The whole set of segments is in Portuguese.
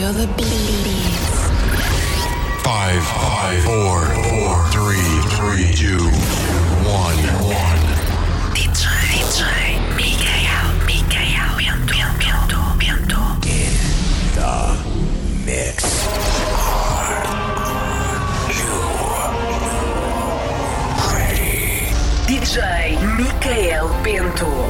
Feel the beats. Five, five, four, four, three, three, two, one, one. DJ, DJ, Mikael, Mikael, Bento, Bento, Bento. Mix. DJ Micael Bento. In the mix.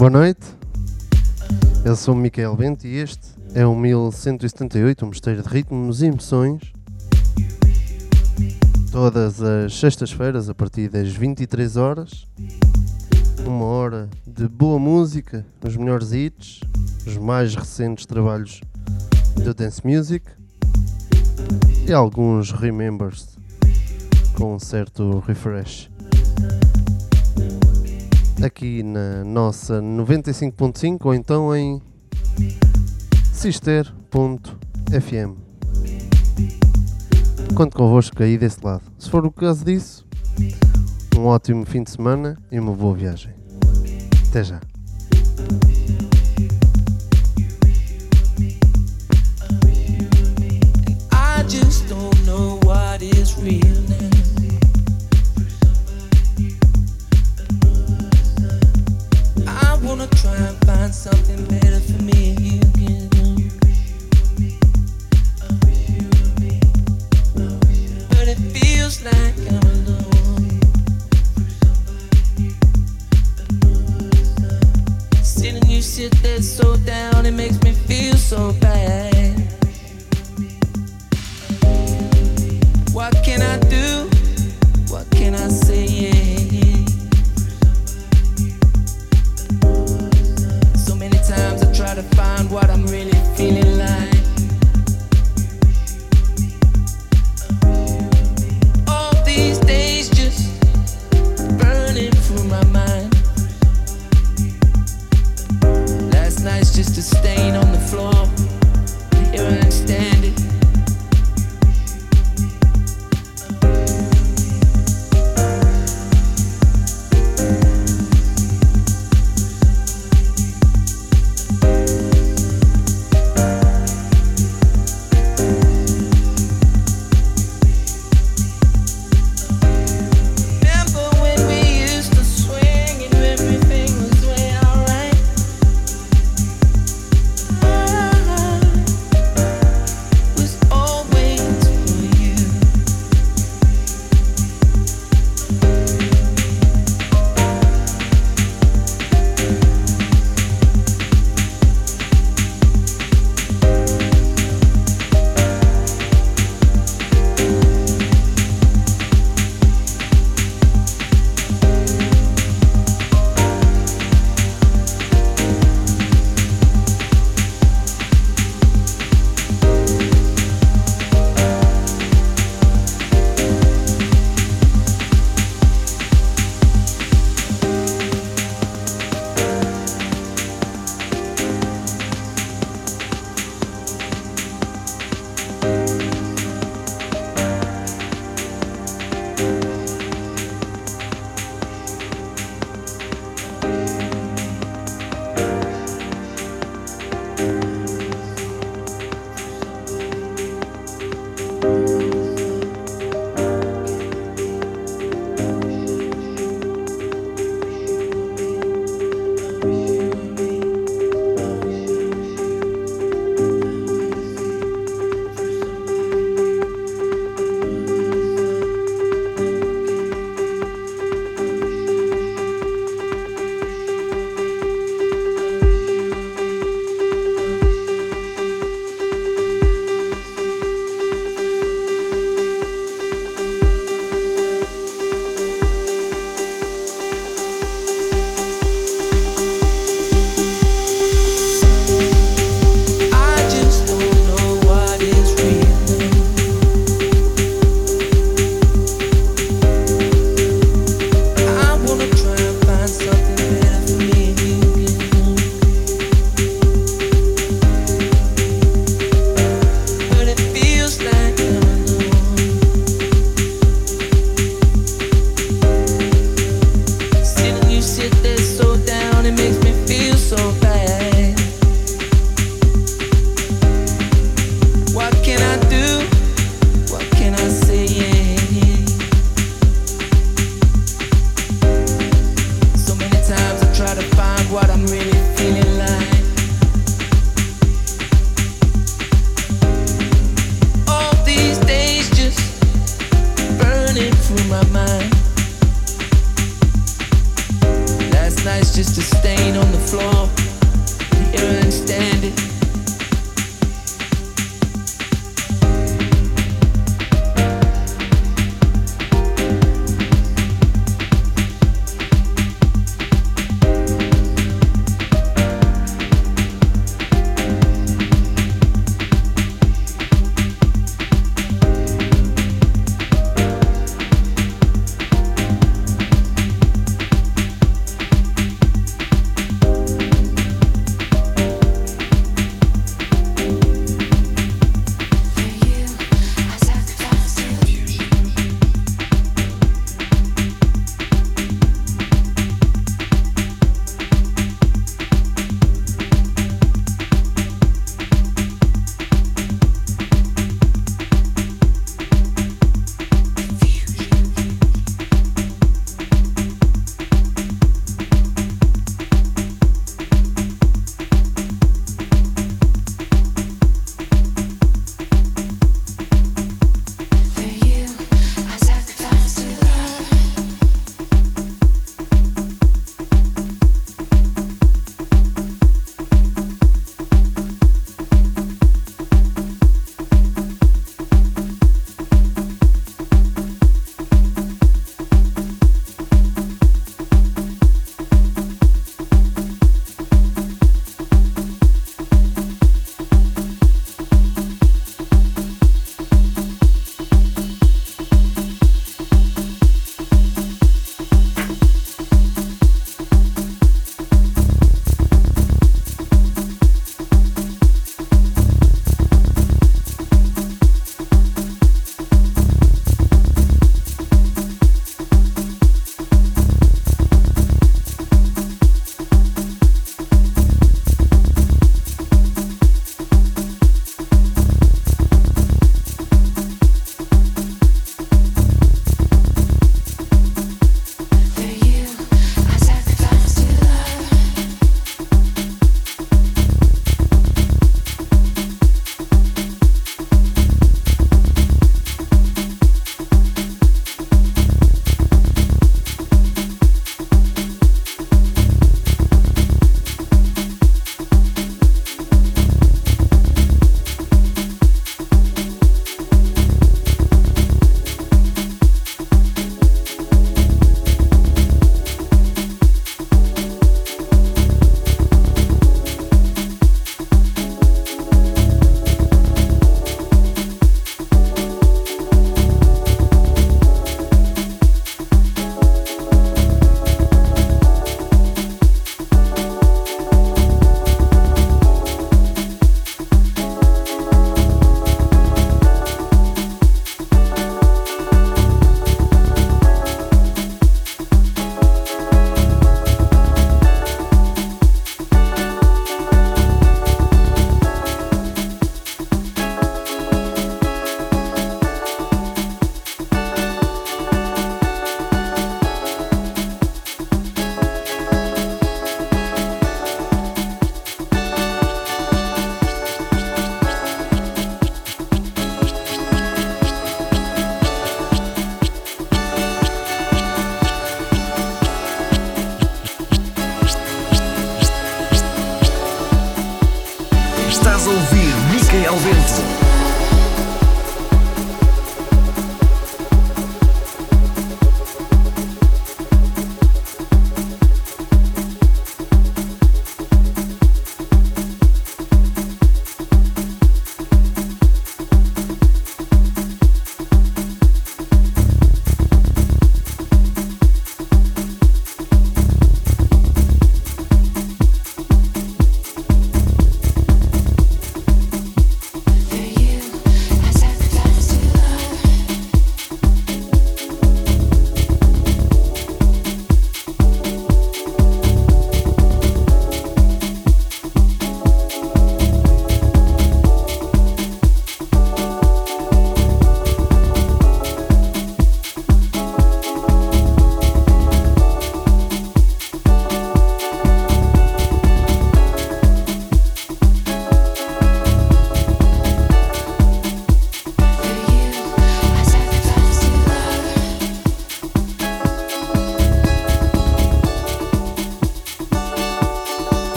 Boa noite, eu sou o Micael Bento e este é o 1178, um mosteiro de ritmos e emoções. Todas as sextas-feiras, a partir das 23 horas, uma hora de boa música, os melhores hits, os mais recentes trabalhos do Dance Music e alguns remembers com um certo refresh aqui na nossa 95.5 ou então em sister.fm. Conto convosco aí desse lado. Se for o caso disso, um ótimo fim de semana e uma boa viagem. Até já. Real find something better for me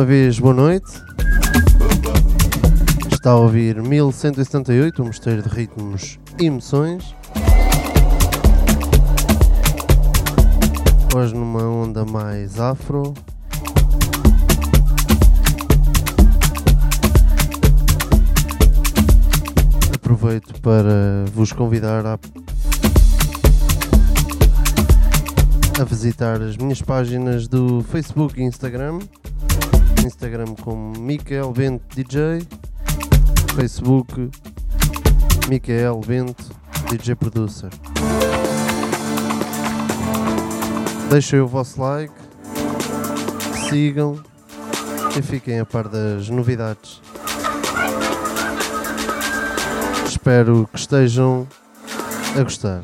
Uma vez, boa noite. Está a ouvir 1178, um mosteiro de ritmos e emoções. Hoje numa onda mais afro. Aproveito para vos convidar a a visitar as minhas páginas do Facebook e Instagram. Instagram como Michael Bento DJ, Facebook Michael Bento DJ Producer. Deixem o vosso like, sigam e fiquem a par das novidades. Espero que estejam a gostar.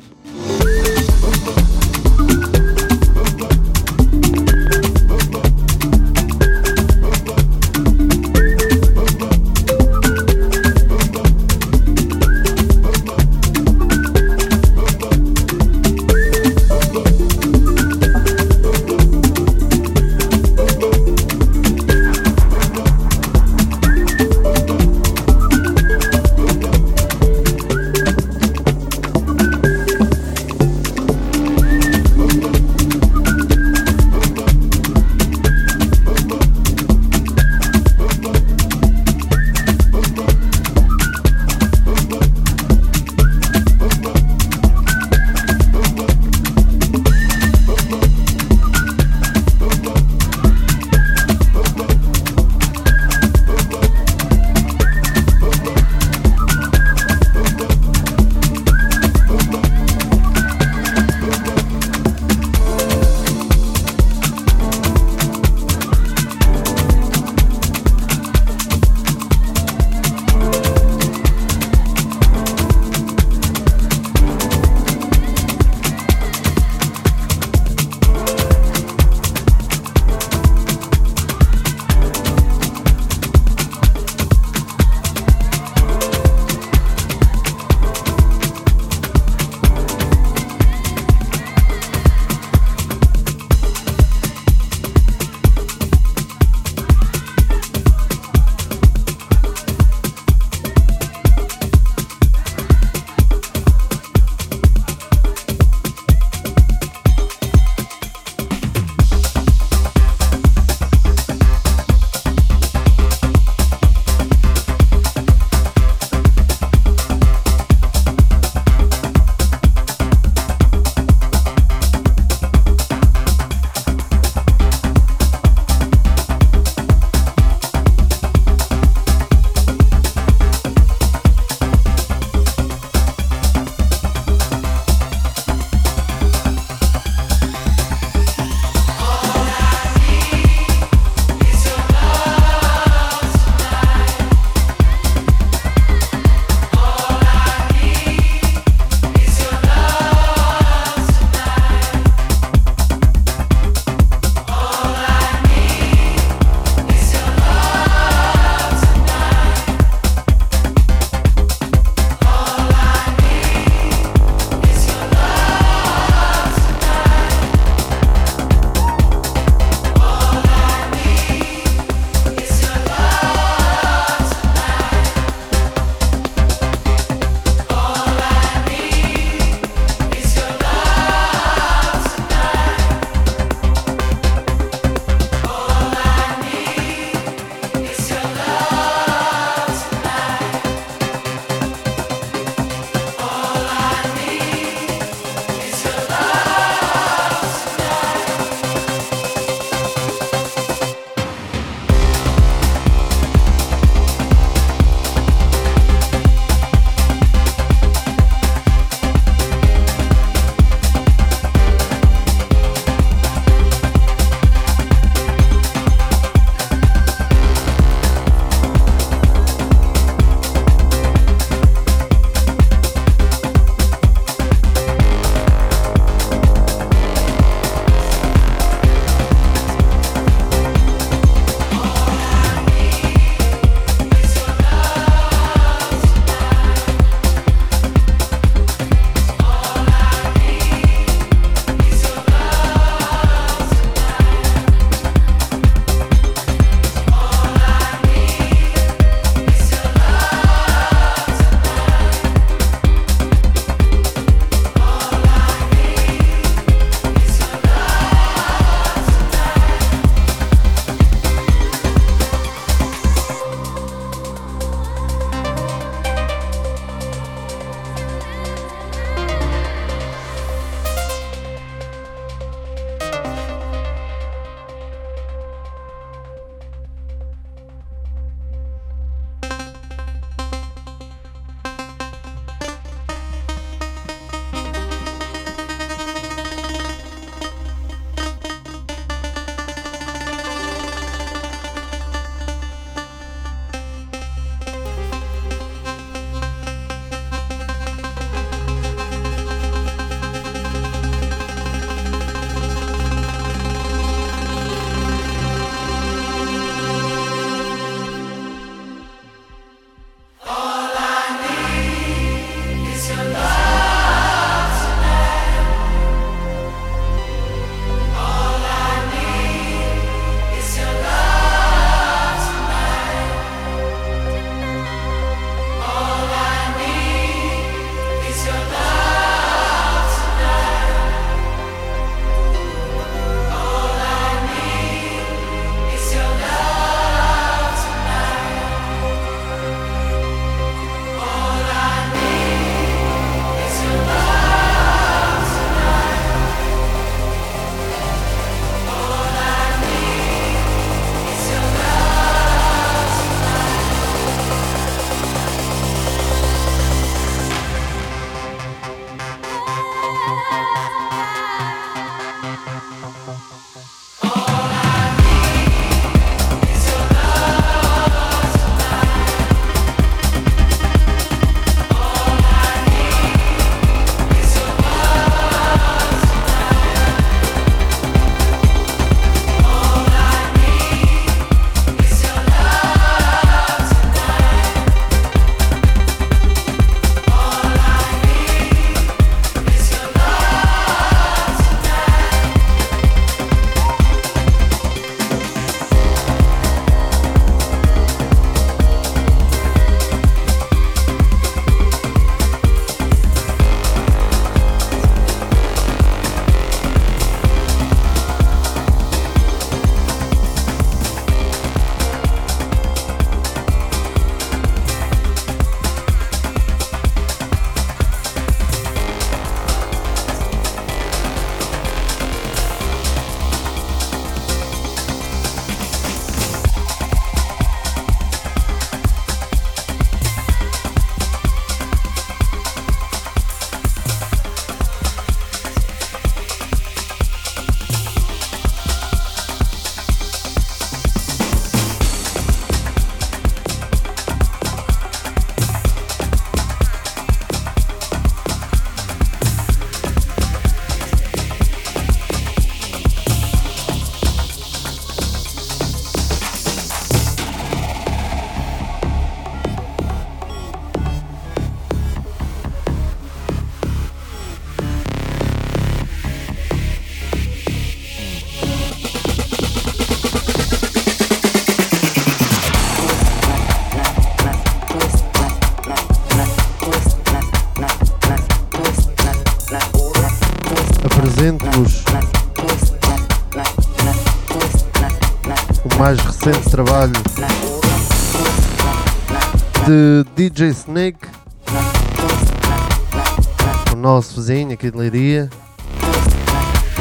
O nosso vizinho aqui de Leiria,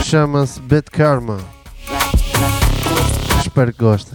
chama-se Bad Karma. Espero que gostem.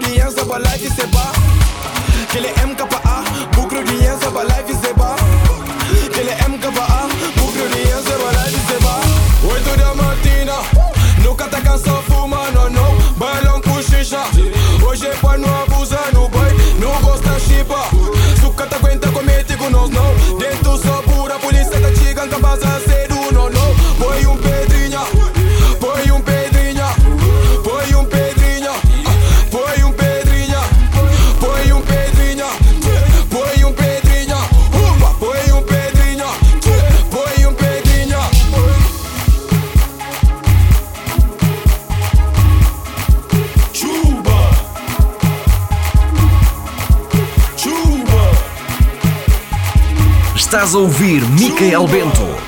The answer ça life is a bar. Kill the est ouvir Micael Bento.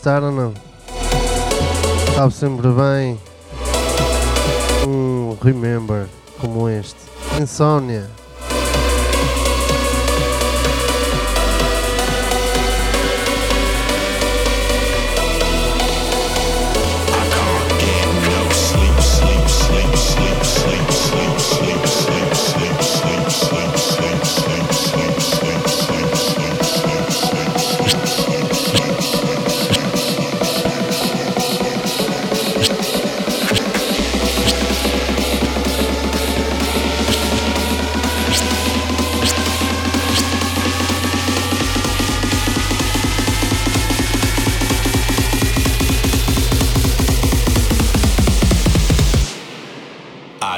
gostaram não? estava sempre bem.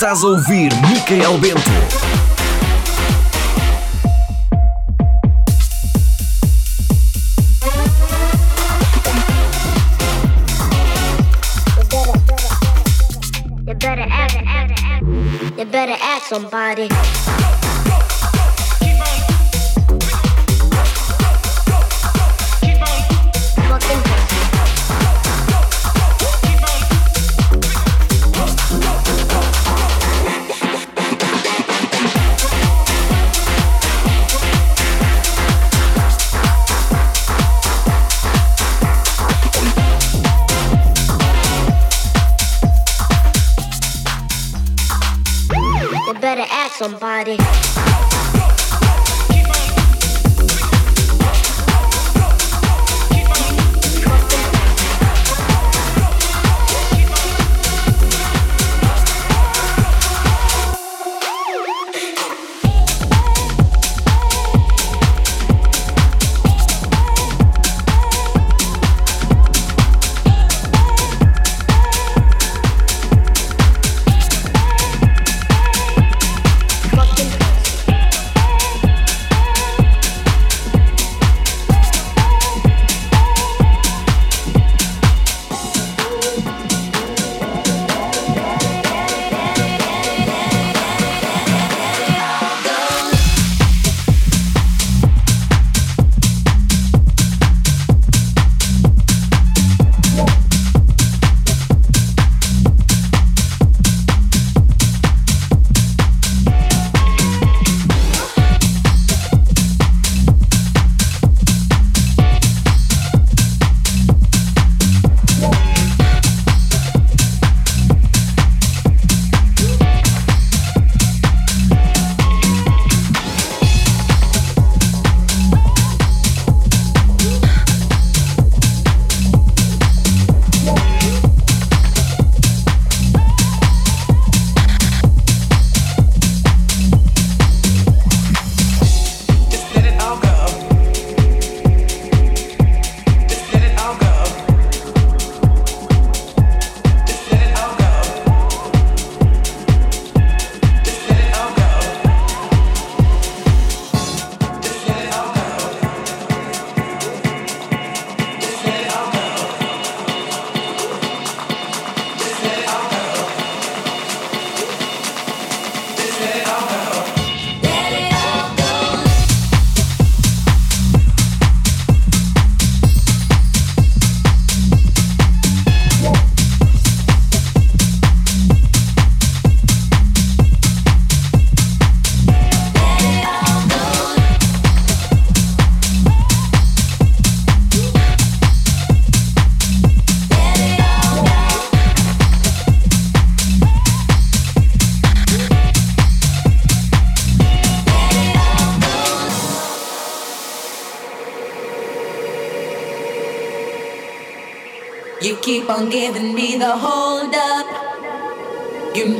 Estás a ouvir Micael Bento. somebody. Somebody.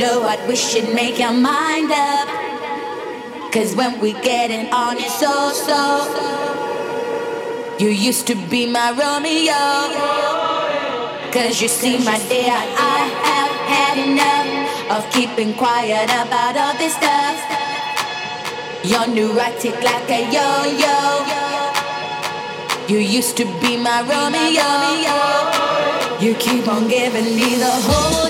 Know what we should make your mind up. Cause when we getting on it so so. You used to be my Romeo. Cause you see my dear, I have had enough of keeping quiet about all this stuff. You're neurotic like a yo-yo. You used to be my Romeo. You keep on giving me the hold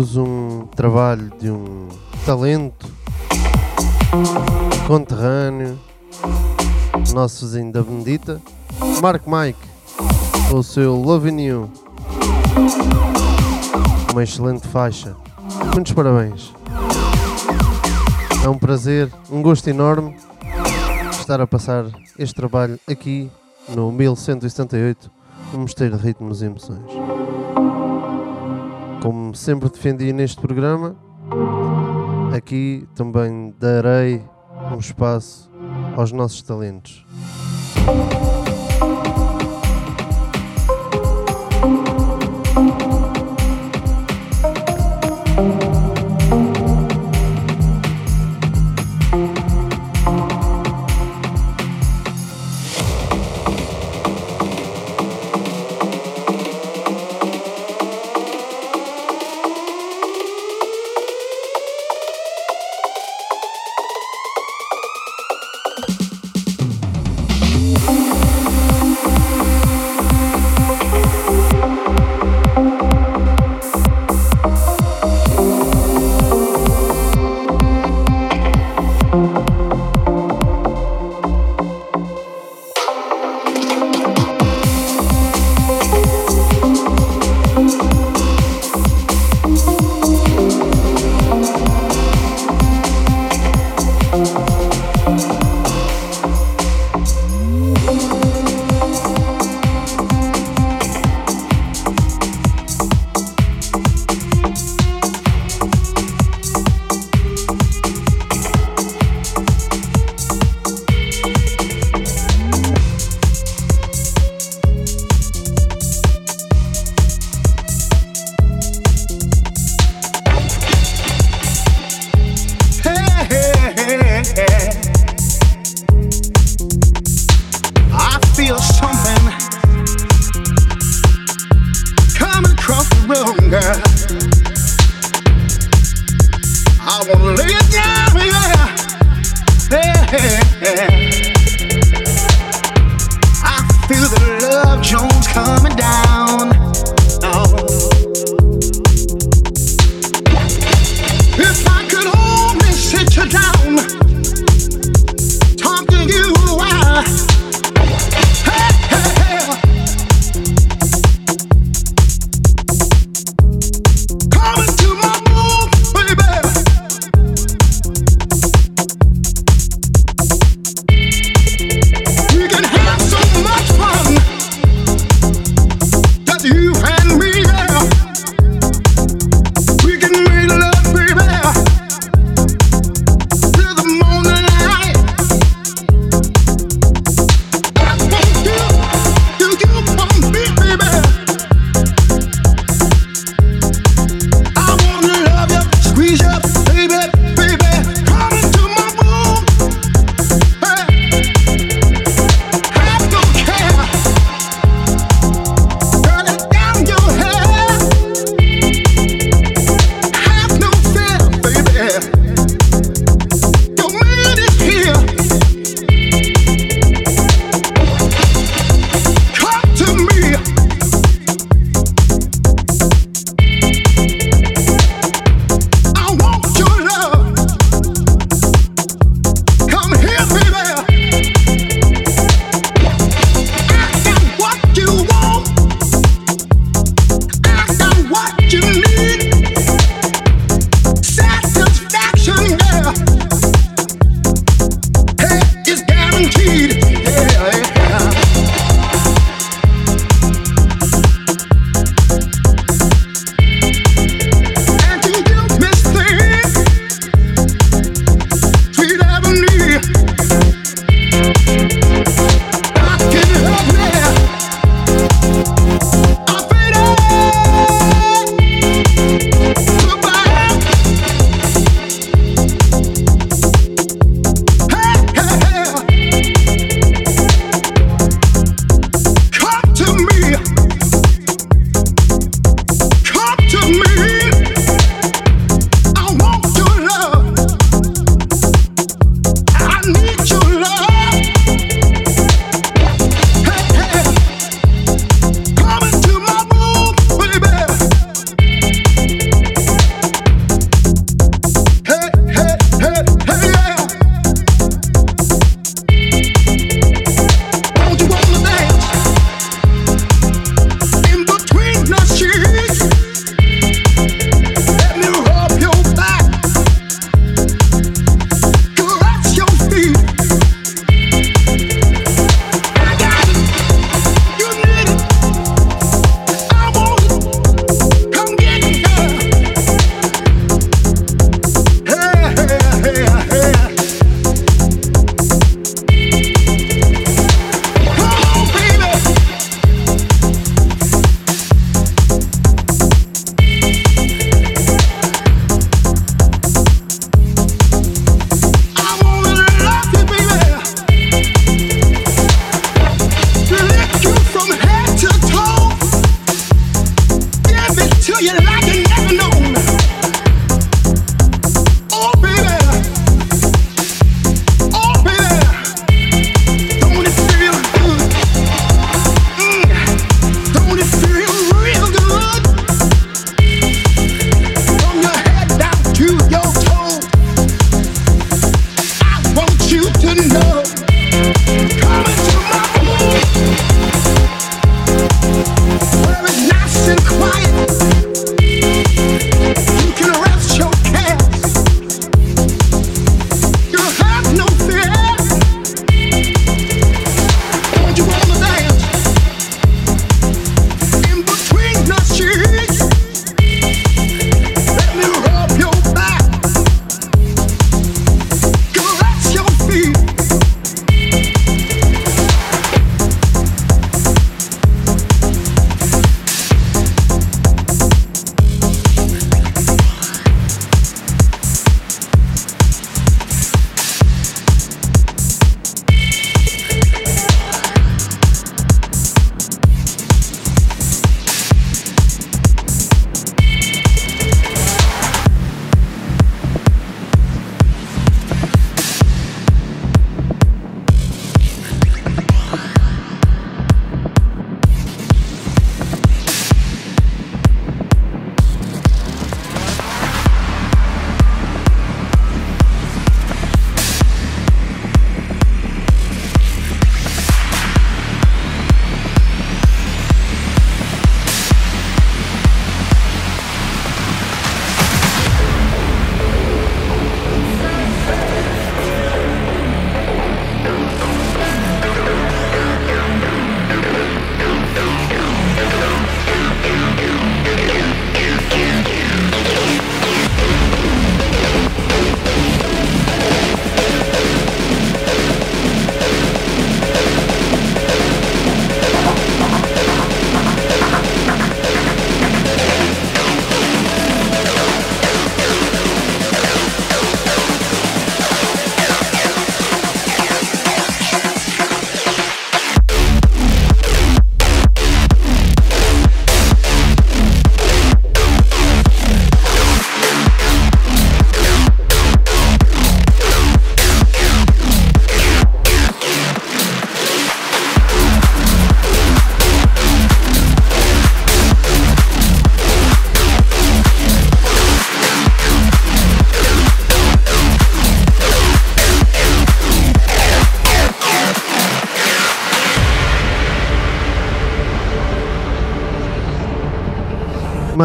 Apresento-vos um trabalho de um talento conterrâneo, nosso vizinho da Benedita, Mark Mike, com o seu Loving You. Uma excelente faixa. Muitos parabéns. É um prazer, um gosto enorme estar a passar este trabalho aqui no 1178, no Mosteiro de Ritmos e Emoções. Como sempre defendi neste programa, aqui também darei um espaço aos nossos talentos.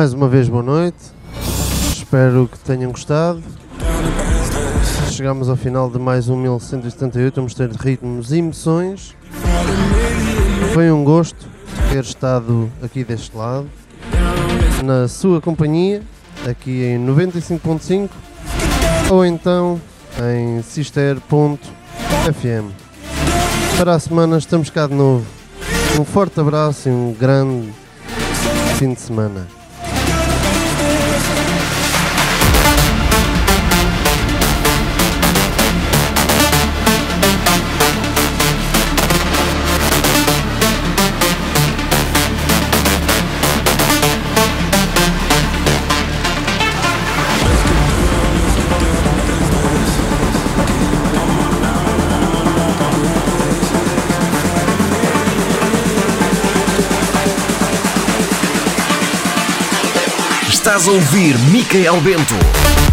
Mais uma vez, boa noite. Espero que tenham gostado. Chegamos ao final de mais um 1178. Vamos ter ritmos e emoções. Foi um gosto ter estado aqui deste lado, na sua companhia, aqui em 95.5 ou então em sister.fm. Para a semana estamos cá de novo. Um forte abraço e um grande fim de semana. Ouvir Micael Bento.